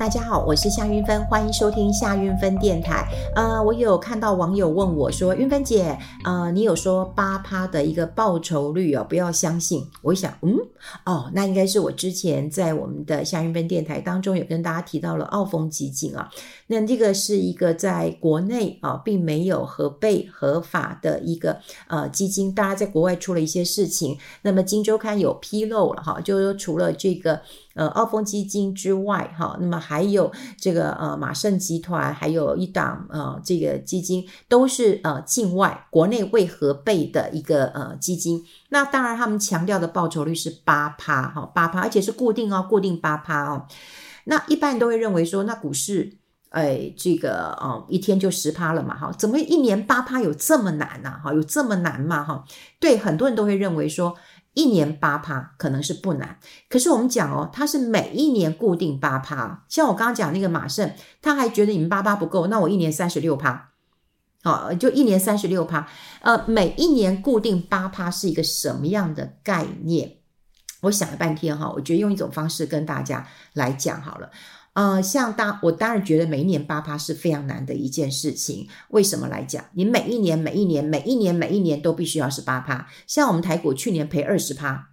大家好，我是夏云芬，欢迎收听夏云芬电台。呃，我有看到网友问我说：“云芬姐，呃，你有说八趴的一个报酬率哦，不要相信。”我想，嗯，哦，那应该是我之前在我们的夏云芬电台当中有跟大家提到了澳丰基金啊。那这个是一个在国内啊，并没有合备合法的一个呃基金，大家在国外出了一些事情。那么《今周刊》有披露了哈，就是说除了这个。呃，澳丰基金之外，哈，那么还有这个呃马盛集团，还有一档呃这个基金，都是呃境外国内未核备的一个呃基金。那当然，他们强调的报酬率是八趴哈，八趴，而且是固定哦，固定八趴哦。那一般都会认为说，那股市哎这个呃一天就十趴了嘛哈，怎么一年八趴有这么难呢？哈，有这么难嘛？哈，对，很多人都会认为说。一年八趴可能是不难，可是我们讲哦，它是每一年固定八趴。像我刚刚讲那个马胜，他还觉得你们八趴不够，那我一年三十六趴，好，就一年三十六趴。呃，每一年固定八趴是一个什么样的概念？我想了半天哈，我觉得用一种方式跟大家来讲好了。呃，像当我当然觉得每一年八趴是非常难的一件事情。为什么来讲？你每一年、每一年、每一年、每一年都必须要是八趴。像我们台股去年赔二十趴，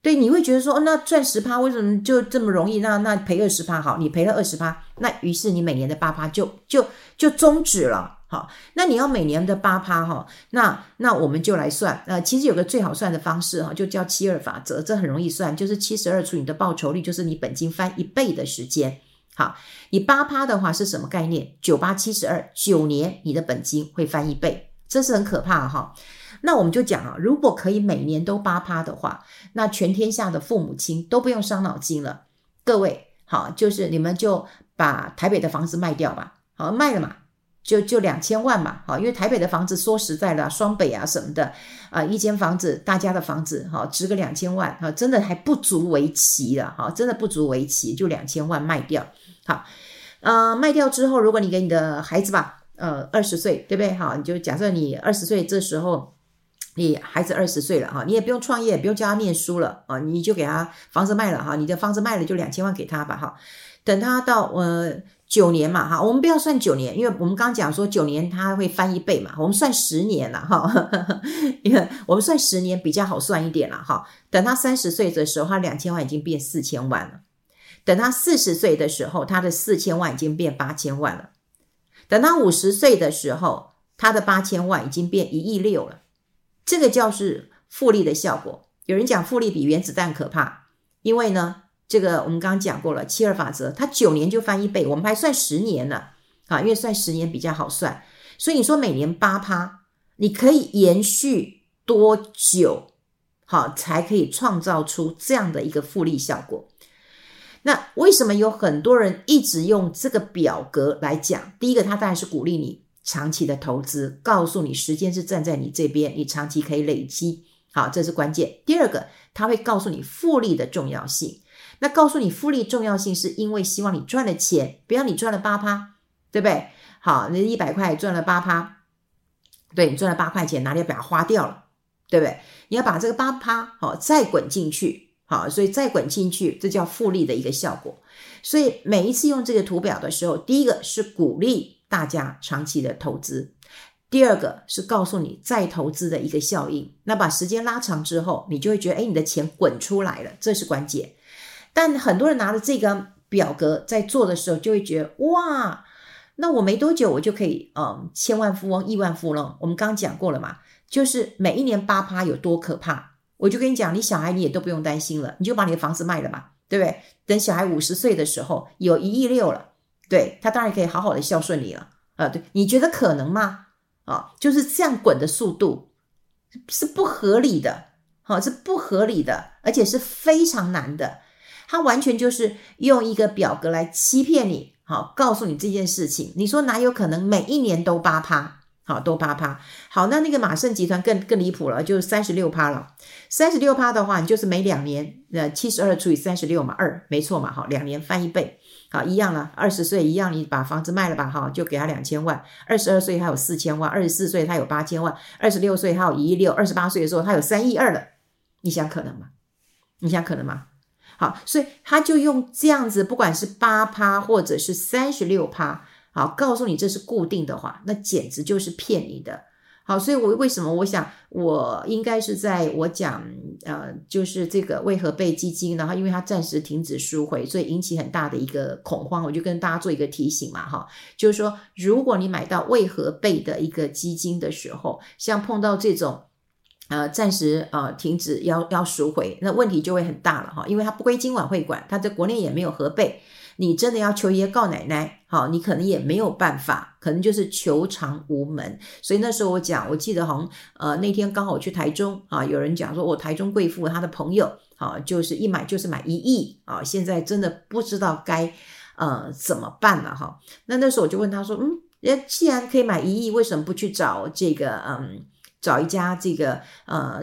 对，你会觉得说，哦，那赚十趴为什么就这么容易？那那赔二十趴好，你赔了二十趴，那于是你每年的八趴就就就终止了。好，那你要每年的八趴哈，那那我们就来算，呃，其实有个最好算的方式哈，就叫七二法则，这很容易算，就是七十二除以你的报酬率，就是你本金翻一倍的时间。好，你八趴的话是什么概念？九八七十二，九年你的本金会翻一倍，这是很可怕哈。那我们就讲啊，如果可以每年都八趴的话，那全天下的父母亲都不用伤脑筋了。各位好，就是你们就把台北的房子卖掉吧，好，卖了嘛。就就两千万嘛，哈，因为台北的房子说实在的，双北啊什么的，啊，一间房子，大家的房子，哈，值个两千万，哈，真的还不足为奇了，哈，真的不足为奇，就两千万卖掉，好，呃，卖掉之后，如果你给你的孩子吧，呃，二十岁，对不对？哈，你就假设你二十岁，这时候你孩子二十岁了，哈，你也不用创业，不用教他念书了，啊，你就给他房子卖了，哈，你的房子卖了就两千万给他吧，哈，等他到呃。九年嘛，哈，我们不要算九年，因为我们刚刚讲说九年它会翻一倍嘛，我们算十年了，哈，因为我们算十年比较好算一点了，哈。等他三十岁的时候，他两千万已经变四千万了；等他四十岁的时候，他的四千万已经变八千万了；等他五十岁的时候，他的八千万已经变一亿六了。这个叫是复利的效果。有人讲复利比原子弹可怕，因为呢。这个我们刚刚讲过了，七二法则，它九年就翻一倍，我们还算十年呢，啊，因为算十年比较好算，所以你说每年八趴，你可以延续多久，好，才可以创造出这样的一个复利效果？那为什么有很多人一直用这个表格来讲？第一个，它当然是鼓励你长期的投资，告诉你时间是站在你这边，你长期可以累积，好，这是关键。第二个，它会告诉你复利的重要性。那告诉你复利重要性，是因为希望你赚了钱，不要你赚了八趴，对不对？好，你一百块赚了八趴，对，你赚了八块钱，哪里把它花掉了，对不对？你要把这个八趴好再滚进去，好，所以再滚进去，这叫复利的一个效果。所以每一次用这个图表的时候，第一个是鼓励大家长期的投资，第二个是告诉你再投资的一个效应。那把时间拉长之后，你就会觉得，哎，你的钱滚出来了，这是关键。但很多人拿着这个表格在做的时候，就会觉得哇，那我没多久我就可以嗯千万富翁、亿万富翁。我们刚讲过了嘛，就是每一年八趴有多可怕。我就跟你讲，你小孩你也都不用担心了，你就把你的房子卖了吧，对不对？等小孩五十岁的时候有一亿六了，对，他当然可以好好的孝顺你了啊。对，你觉得可能吗？啊，就是这样滚的速度是不合理的，好，是不合理的，而且是非常难的。他完全就是用一个表格来欺骗你，好，告诉你这件事情。你说哪有可能每一年都八趴？好，都八趴。好，那那个马盛集团更更离谱了，就是三十六趴了。三十六趴的话，你就是每两年，呃，七十二除以三十六嘛，二，没错嘛，好，两年翻一倍，好，一样了。二十岁一样，你把房子卖了吧，哈，就给他两千万。二十二岁他有四千万，二十四岁他有八千万，二十六岁他有一亿六，二十八岁的时候他有三亿二了。你想可能吗？你想可能吗？好，所以他就用这样子，不管是八趴或者是三十六趴，好，告诉你这是固定的话，那简直就是骗你的。好，所以我为什么我想我应该是在我讲呃，就是这个为何被基金，然后因为它暂时停止赎回，所以引起很大的一个恐慌，我就跟大家做一个提醒嘛，哈，就是说如果你买到为何被的一个基金的时候，像碰到这种。呃，暂时呃停止要要赎回，那问题就会很大了哈，因为它不归金管会管，它在国内也没有核备，你真的要求爷告奶奶，好，你可能也没有办法，可能就是求偿无门。所以那时候我讲，我记得好像呃那天刚好我去台中啊，有人讲说我台中贵妇他的朋友啊，就是一买就是买一亿啊，现在真的不知道该呃怎么办了哈。那那时候我就问他说，嗯，既然可以买一亿，为什么不去找这个嗯？找一家这个呃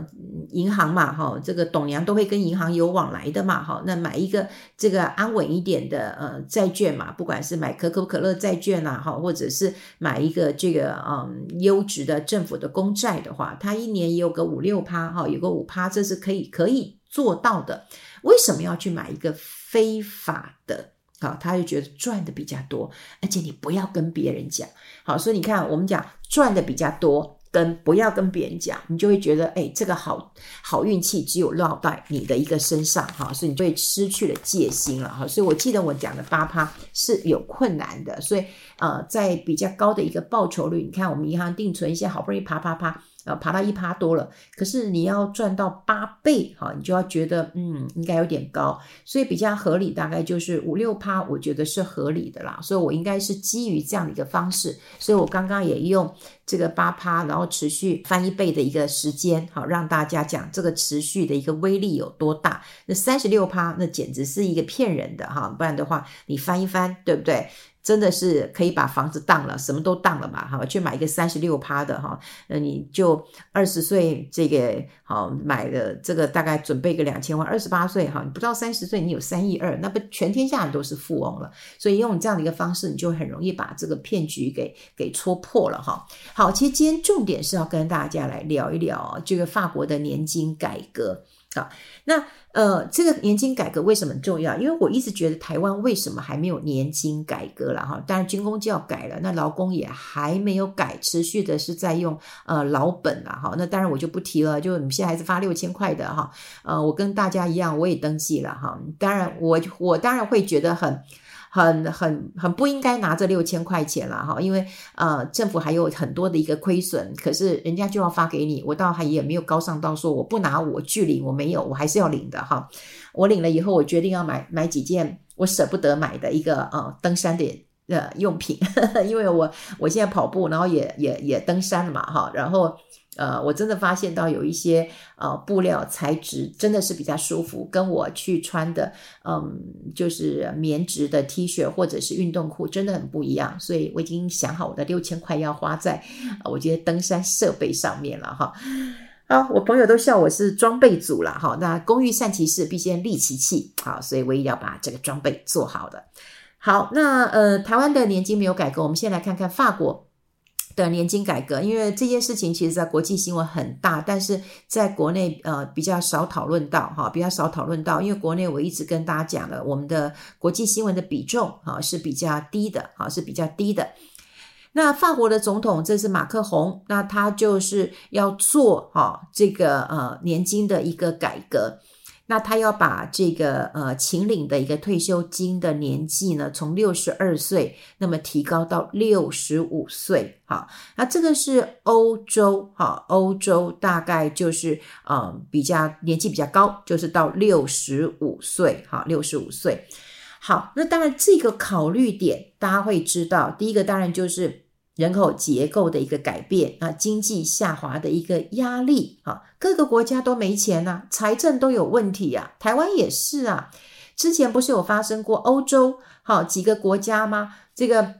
银行嘛，哈，这个董娘都会跟银行有往来的嘛，哈，那买一个这个安稳一点的呃债券嘛，不管是买可口可乐债券呐，哈，或者是买一个这个嗯优质的政府的公债的话，它一年也有个五六趴，哈，有个五趴，这是可以可以做到的。为什么要去买一个非法的？好，他就觉得赚的比较多，而且你不要跟别人讲。好，所以你看，我们讲赚的比较多。跟不要跟别人讲，你就会觉得，哎，这个好好运气只有落在你的一个身上哈，所以你就会失去了戒心了哈。所以我记得我讲的八趴是有困难的，所以呃，在比较高的一个报酬率，你看我们银行定存一些好不容易啪啪啪。啊，爬到一趴多了，可是你要赚到八倍，哈，你就要觉得，嗯，应该有点高，所以比较合理，大概就是五六趴，我觉得是合理的啦。所以我应该是基于这样的一个方式，所以我刚刚也用这个八趴，然后持续翻一倍的一个时间，好，让大家讲这个持续的一个威力有多大。那三十六趴，那简直是一个骗人的哈，不然的话，你翻一翻，对不对？真的是可以把房子当了，什么都当了嘛，哈，去买一个三十六趴的哈，那你就二十岁这个好买的这个大概准备个两千万，二十八岁哈，你不到三十岁你有三亿二，那不全天下都是富翁了，所以用这样的一个方式，你就很容易把这个骗局给给戳破了哈。好，其实今天重点是要跟大家来聊一聊这个法国的年金改革。好，那呃，这个年金改革为什么重要？因为我一直觉得台湾为什么还没有年金改革了哈？当然军工就要改了，那劳工也还没有改，持续的是在用呃老本了哈。那当然我就不提了，就你们现在还是发六千块的哈。呃，我跟大家一样，我也登记了哈。当然我我当然会觉得很。很很很不应该拿这六千块钱了哈，因为呃政府还有很多的一个亏损，可是人家就要发给你，我倒还也没有高尚到说我不拿我拒领，我没有，我还是要领的哈。我领了以后，我决定要买买几件我舍不得买的一个呃登山的呃用品，因为我我现在跑步，然后也也也登山了嘛哈，然后。呃，我真的发现到有一些呃布料材质真的是比较舒服，跟我去穿的嗯就是棉质的 T 恤或者是运动裤真的很不一样，所以我已经想好我的六千块要花在呃我觉得登山设备上面了哈。啊，我朋友都笑我是装备组了哈。那工欲善其事，必先利其器，好，所以我也要把这个装备做好的。好，那呃台湾的年金没有改革，我们先来看看法国。的年金改革，因为这件事情其实在国际新闻很大，但是在国内呃比较少讨论到哈，比较少讨论到，因为国内我一直跟大家讲了，我们的国际新闻的比重哈是比较低的哈，是比较低的。那法国的总统这是马克宏，那他就是要做哈这个呃年金的一个改革。那他要把这个呃，秦岭的一个退休金的年纪呢，从六十二岁，那么提高到六十五岁。好，那这个是欧洲，哈，欧洲大概就是呃比较年纪比较高，就是到六十五岁，哈，六十五岁。好，那当然这个考虑点大家会知道，第一个当然就是。人口结构的一个改变啊，经济下滑的一个压力啊，各个国家都没钱呐，财政都有问题啊，台湾也是啊。之前不是有发生过欧洲好几个国家吗？这个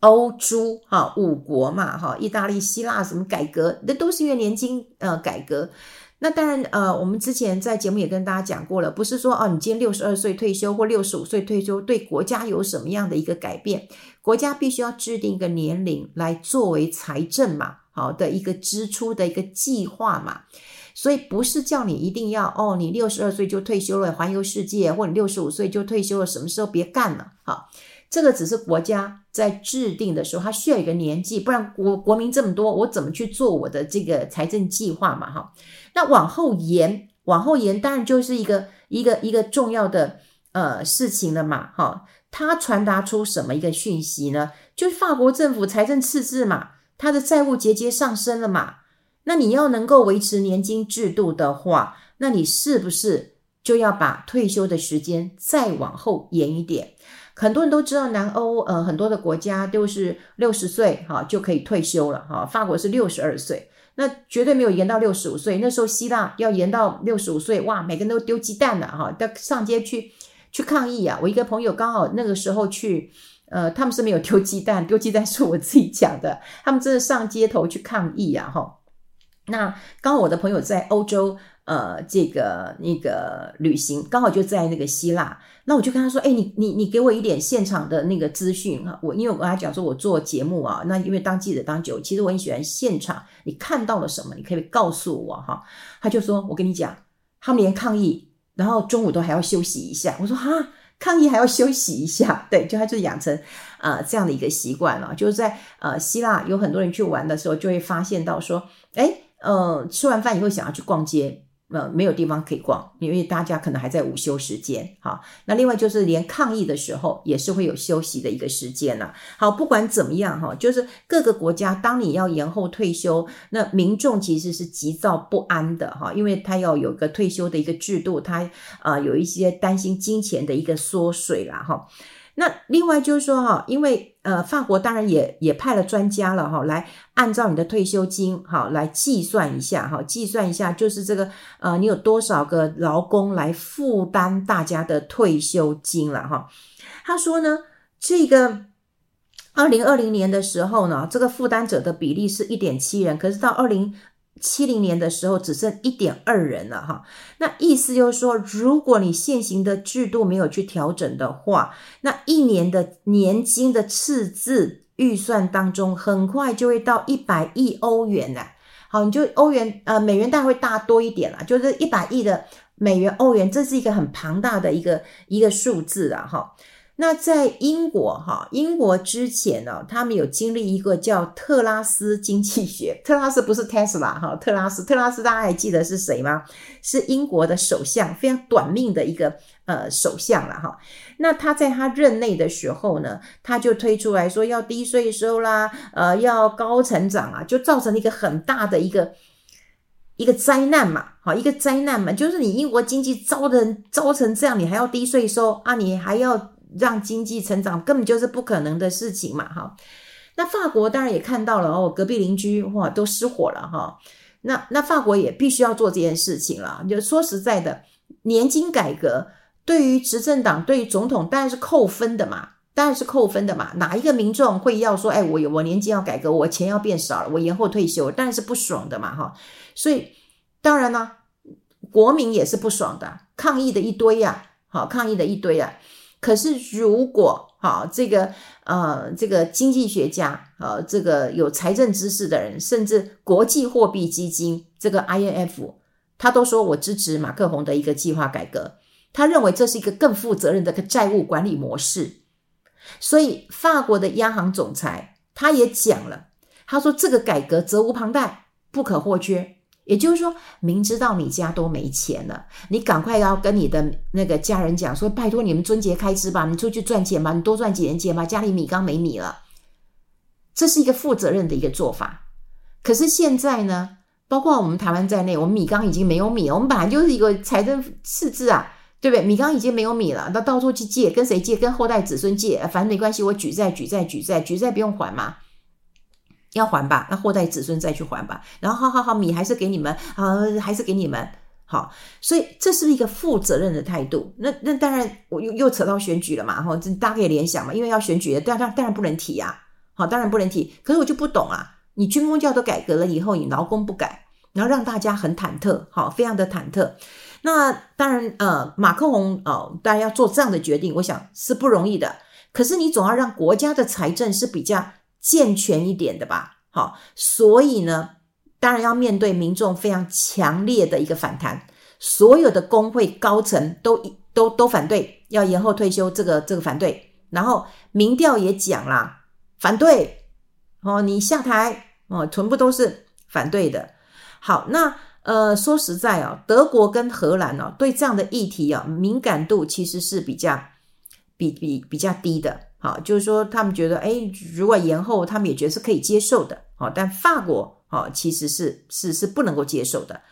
欧洲哈五国嘛哈，意大利、希腊什么改革，那都是因为年金呃改革。那当然，呃，我们之前在节目也跟大家讲过了，不是说哦，你今天六十二岁退休或六十五岁退休，对国家有什么样的一个改变？国家必须要制定一个年龄来作为财政嘛，好的一个支出的一个计划嘛。所以不是叫你一定要哦，你六十二岁就退休了，环游世界，或者六十五岁就退休了，什么时候别干了？好，这个只是国家在制定的时候，它需要一个年纪，不然国国民这么多，我怎么去做我的这个财政计划嘛？哈，那往后延，往后延，当然就是一个一个一个重要的呃事情了嘛？哈，它传达出什么一个讯息呢？就是法国政府财政赤字嘛，它的债务节节上升了嘛。那你要能够维持年金制度的话，那你是不是就要把退休的时间再往后延一点？很多人都知道，南欧呃很多的国家都是六十岁哈就可以退休了哈，法国是六十二岁，那绝对没有延到六十五岁。那时候希腊要延到六十五岁，哇，每个人都丢鸡蛋了哈，都上街去去抗议啊！我一个朋友刚好那个时候去，呃，他们是没有丢鸡蛋，丢鸡蛋是我自己讲的，他们真的上街头去抗议啊哈。那刚好我的朋友在欧洲，呃，这个那个旅行，刚好就在那个希腊。那我就跟他说：“哎，你你你给我一点现场的那个资讯啊。我因为我跟他讲说，我做节目啊，那因为当记者当久，其实我很喜欢现场。你看到了什么？你可以告诉我哈。”他就说：“我跟你讲，他们连抗议，然后中午都还要休息一下。”我说：“哈，抗议还要休息一下？” 对，就他就养成啊、呃、这样的一个习惯了。就是在呃希腊有很多人去玩的时候，就会发现到说：“哎。”呃，吃完饭以后想要去逛街，呃，没有地方可以逛，因为大家可能还在午休时间。好，那另外就是连抗议的时候也是会有休息的一个时间了。好，不管怎么样哈，就是各个国家当你要延后退休，那民众其实是急躁不安的哈，因为他要有个退休的一个制度，他啊有一些担心金钱的一个缩水啦哈。那另外就是说哈，因为呃，法国当然也也派了专家了哈，来按照你的退休金哈来计算一下哈，计算一下就是这个呃，你有多少个劳工来负担大家的退休金了哈。他说呢，这个二零二零年的时候呢，这个负担者的比例是一点七人，可是到二零七零年的时候只剩一点二人了哈，那意思就是说，如果你现行的制度没有去调整的话，那一年的年金的赤字预算当中，很快就会到一百亿欧元了。好，你就欧元呃美元大会大多一点了，就是一百亿的美元欧元，这是一个很庞大的一个一个数字了哈。那在英国哈，英国之前呢，他们有经历一个叫特拉斯经济学。特拉斯不是 Tesla 哈，特拉斯，特拉斯大家还记得是谁吗？是英国的首相，非常短命的一个呃首相了哈。那他在他任内的时候呢，他就推出来说要低税收啦，呃，要高成长啊，就造成了一个很大的一个一个灾难嘛，好，一个灾难嘛，就是你英国经济糟成糟成这样，你还要低税收啊，你还要。让经济成长根本就是不可能的事情嘛，哈。那法国当然也看到了哦，隔壁邻居哇都失火了哈。那那法国也必须要做这件事情了。就说实在的，年金改革对于执政党、对于总统当然是扣分的嘛，当然是扣分的嘛。哪一个民众会要说，哎，我我年金要改革，我钱要变少了，我延后退休，当然是不爽的嘛，哈。所以当然呢，国民也是不爽的，抗议的一堆呀，好，抗议的一堆呀。可是，如果好这个呃，这个经济学家呃，这个有财政知识的人，甚至国际货币基金这个 IMF，他都说我支持马克宏的一个计划改革。他认为这是一个更负责任的个债务管理模式。所以，法国的央行总裁他也讲了，他说这个改革责无旁贷，不可或缺。也就是说，明知道你家都没钱了，你赶快要跟你的那个家人讲说：“拜托你们春节开支吧，你出去赚钱吧，你多赚几年钱吧，家里米缸没米了。”这是一个负责任的一个做法。可是现在呢，包括我们台湾在内，我们米缸已经没有米了。我们本来就是一个财政赤字啊，对不对？米缸已经没有米了，那到处去借，跟谁借？跟后代子孙借，反正没关系，我举债举债举债举债不用还嘛。要还吧，那后代子孙再去还吧。然后，好好好，米还是给你们，啊，还是给你们。好，所以这是一个负责任的态度。那那当然，我又又扯到选举了嘛，哈，这大家可以联想嘛，因为要选举，当然当然不能提啊。好，当然不能提。可是我就不懂啊，你军公教都改革了以后，你劳工不改，然后让大家很忐忑，好，非常的忐忑。那当然，呃，马克宏哦，大家要做这样的决定，我想是不容易的。可是你总要让国家的财政是比较。健全一点的吧，好，所以呢，当然要面对民众非常强烈的一个反弹，所有的工会高层都都都反对要延后退休，这个这个反对，然后民调也讲啦，反对哦，你下台哦，全部都是反对的。好，那呃说实在哦，德国跟荷兰哦，对这样的议题啊敏感度其实是比较比比比较低的。好，就是说他们觉得，哎，如果延后，他们也觉得是可以接受的。好，但法国。哦，其实是是是不能够接受的。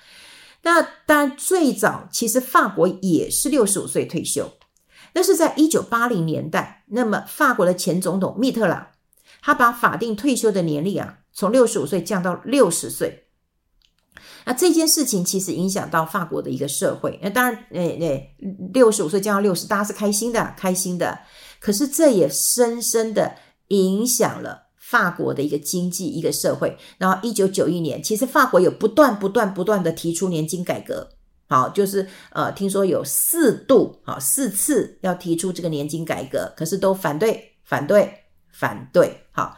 那当然，最早其实法国也是六十五岁退休，那是在一九八零年代。那么法国的前总统密特朗，他把法定退休的年龄啊，从六十五岁降到六十岁。那这件事情其实影响到法国的一个社会。那当然，诶诶，六十五岁降到六十，大家是开心的，开心的。可是这也深深的影响了。法国的一个经济，一个社会，然后一九九一年，其实法国有不断、不断、不断的提出年金改革，好，就是呃，听说有四度，好，四次要提出这个年金改革，可是都反对、反对、反对。好，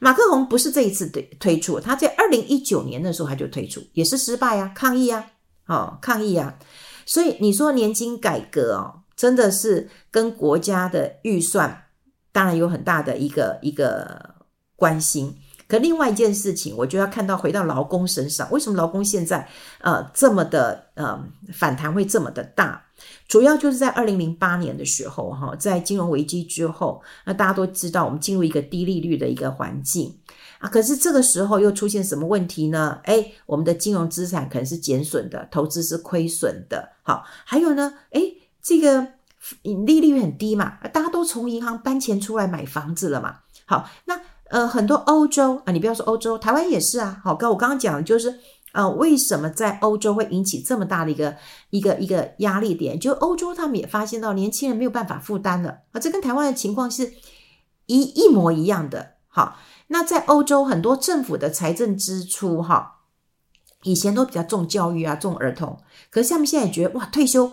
马克宏不是这一次推推出，他在二零一九年的时候他就推出，也是失败啊，抗议啊，好，抗议啊。所以你说年金改革哦，真的是跟国家的预算当然有很大的一个一个。关心，可另外一件事情，我就要看到回到劳工身上，为什么劳工现在呃这么的呃反弹会这么的大？主要就是在二零零八年的时候，哈，在金融危机之后，那大家都知道我们进入一个低利率的一个环境啊，可是这个时候又出现什么问题呢？诶，我们的金融资产可能是减损的，投资是亏损的，好，还有呢，诶，这个利率很低嘛，大家都从银行搬钱出来买房子了嘛，好，那。呃，很多欧洲啊，你不要说欧洲，台湾也是啊。好，跟我刚刚讲的就是，呃，为什么在欧洲会引起这么大的一个一个一个压力点？就欧洲他们也发现到年轻人没有办法负担了啊，这跟台湾的情况是一一模一样的。好，那在欧洲很多政府的财政支出哈，以前都比较重教育啊，重儿童，可是他们现在也觉得哇，退休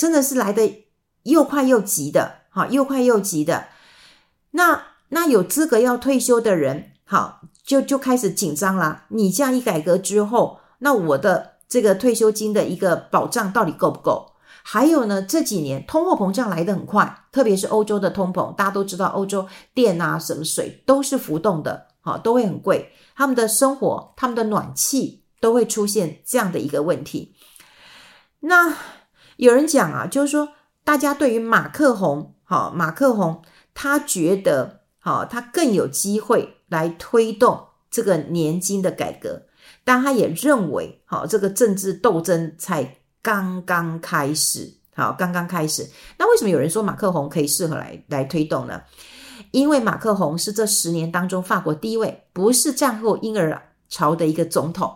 真的是来得又快又急的，哈，又快又急的，那。那有资格要退休的人，好，就就开始紧张啦。你这样一改革之后，那我的这个退休金的一个保障到底够不够？还有呢，这几年通货膨胀来得很快，特别是欧洲的通膨，大家都知道，欧洲电啊、什么水都是浮动的，好，都会很贵。他们的生活、他们的暖气都会出现这样的一个问题。那有人讲啊，就是说，大家对于马克宏，好，马克宏他觉得。好，他更有机会来推动这个年金的改革，但他也认为，好，这个政治斗争才刚刚开始，好，刚刚开始。那为什么有人说马克宏可以适合来来推动呢？因为马克宏是这十年当中法国第一位不是战后婴儿潮的一个总统。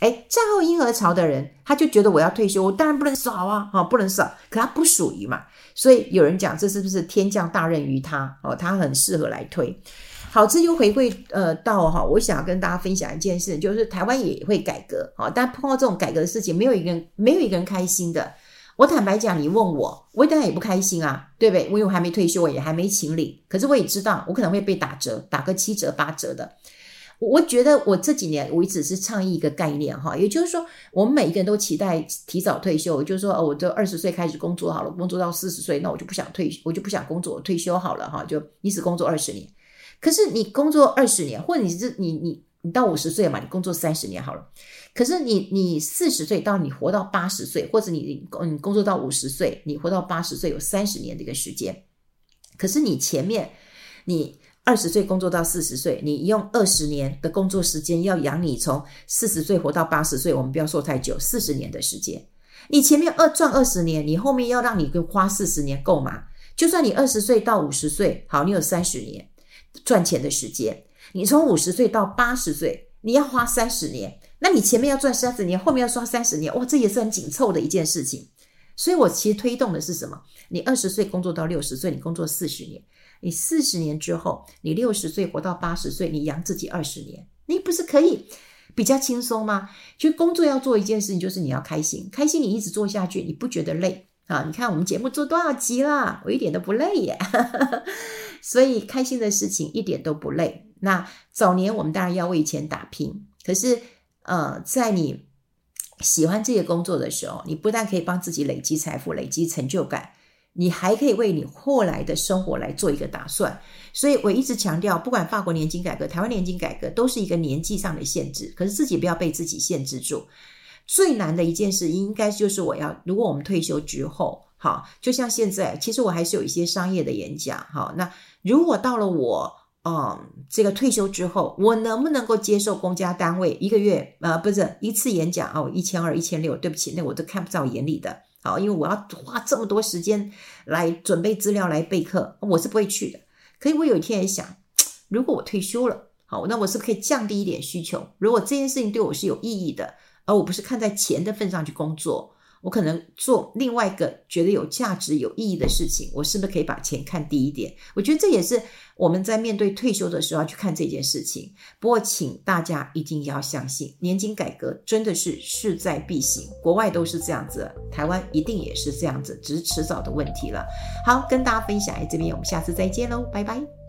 诶，战后婴儿潮的人，他就觉得我要退休，我当然不能少啊，哈，不能少。可他不属于嘛，所以有人讲这是不是天降大任于他？哦，他很适合来推。好，这就回归呃到哈，我想要跟大家分享一件事，就是台湾也会改革啊，但碰到这种改革的事情，没有一个人没有一个人开心的。我坦白讲，你问我，我当然也不开心啊，对不对？因为我还没退休，我也还没请领，可是我也知道，我可能会被打折，打个七折八折的。我觉得我这几年我一直是倡议一个概念哈，也就是说，我们每一个人都期待提早退休，就是说，哦，我就二十岁开始工作好了，工作到四十岁，那我就不想退，我就不想工作，退休好了哈，就你只工作二十年。可是你工作二十年，或者你是你你你到五十岁嘛，你工作三十年好了。可是你你四十岁到你活到八十岁，或者你你工作到五十岁，你活到八十岁有三十年的一个时间。可是你前面你。二十岁工作到四十岁，你用二十年的工作时间要养你从四十岁活到八十岁，我们不要说太久，四十年的时间。你前面二赚二十年，你后面要让你花四十年够吗？就算你二十岁到五十岁，好，你有三十年赚钱的时间。你从五十岁到八十岁，你要花三十年，那你前面要赚三十年，后面要刷三十年，哇，这也是很紧凑的一件事情。所以我其实推动的是什么？你二十岁工作到六十岁，你工作四十年。你四十年之后，你六十岁活到八十岁，你养自己二十年，你不是可以比较轻松吗？其实工作要做一件事情，就是你要开心，开心你一直做下去，你不觉得累啊？你看我们节目做多少集了，我一点都不累耶，所以开心的事情一点都不累。那早年我们当然要为钱打拼，可是呃，在你喜欢这个工作的时候，你不但可以帮自己累积财富、累积成就感，你还可以为你后来的生活来做一个打算。所以我一直强调，不管法国年金改革、台湾年金改革，都是一个年纪上的限制。可是自己不要被自己限制住。最难的一件事，应该就是我要，如果我们退休之后，好，就像现在，其实我还是有一些商业的演讲，好，那如果到了我，嗯，这个退休之后，我能不能够接受公家单位一个月，呃，不是一次演讲哦，一千二、一千六，对不起，那我都看不到眼里的，好，因为我要花这么多时间来准备资料来备课，我是不会去的。可以，我有一天也想，如果我退休了，好，那我是不是可以降低一点需求？如果这件事情对我是有意义的，而我不是看在钱的份上去工作，我可能做另外一个觉得有价值、有意义的事情，我是不是可以把钱看低一点？我觉得这也是我们在面对退休的时候要去看这件事情。不过，请大家一定要相信，年金改革真的是势在必行，国外都是这样子，台湾一定也是这样子，只是迟早的问题了。好，跟大家分享在这边，我们下次再见喽，拜拜。